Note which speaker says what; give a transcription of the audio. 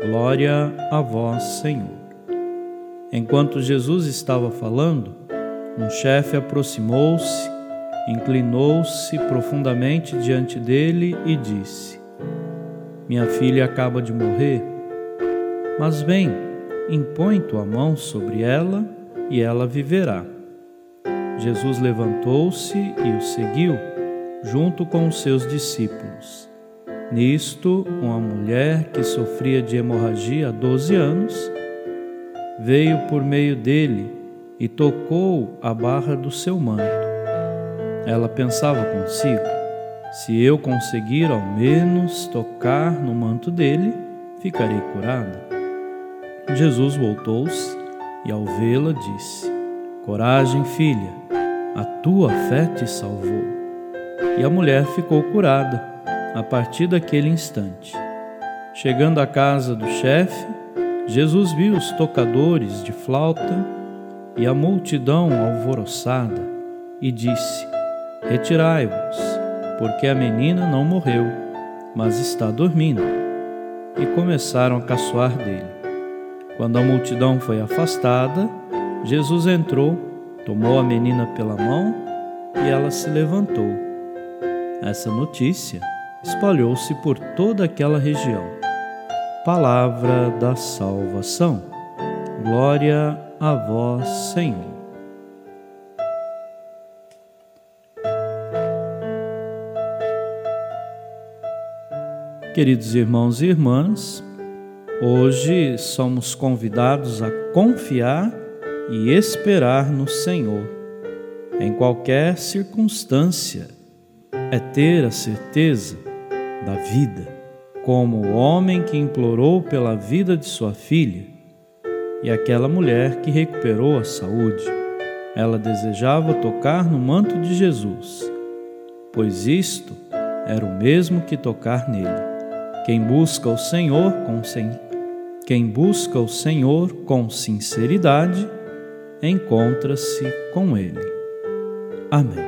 Speaker 1: Glória a vós, Senhor. Enquanto Jesus estava falando, um chefe aproximou-se, inclinou-se profundamente diante dele e disse: Minha filha acaba de morrer, mas vem, impõe tua mão sobre ela e ela viverá. Jesus levantou-se e o seguiu, junto com os seus discípulos. Nisto, uma mulher que sofria de hemorragia há 12 anos veio por meio dele e tocou a barra do seu manto. Ela pensava consigo: se eu conseguir ao menos tocar no manto dele, ficarei curada. Jesus voltou-se e, ao vê-la, disse: Coragem, filha, a tua fé te salvou. E a mulher ficou curada a partir daquele instante. Chegando à casa do chefe, Jesus viu os tocadores de flauta e a multidão alvoroçada e disse: Retirai-vos, porque a menina não morreu, mas está dormindo. E começaram a caçoar dele. Quando a multidão foi afastada, Jesus entrou, tomou a menina pela mão e ela se levantou. Essa notícia espalhou-se por toda aquela região. Palavra da salvação. Glória a vós, Senhor. Queridos irmãos e irmãs, hoje somos convidados a confiar e esperar no Senhor em qualquer circunstância, é ter a certeza da vida, como o homem que implorou pela vida de sua filha e aquela mulher que recuperou a saúde. Ela desejava tocar no manto de Jesus, pois isto era o mesmo que tocar nele. Quem busca o Senhor com quem busca o Senhor com sinceridade encontra-se com ele. Amém.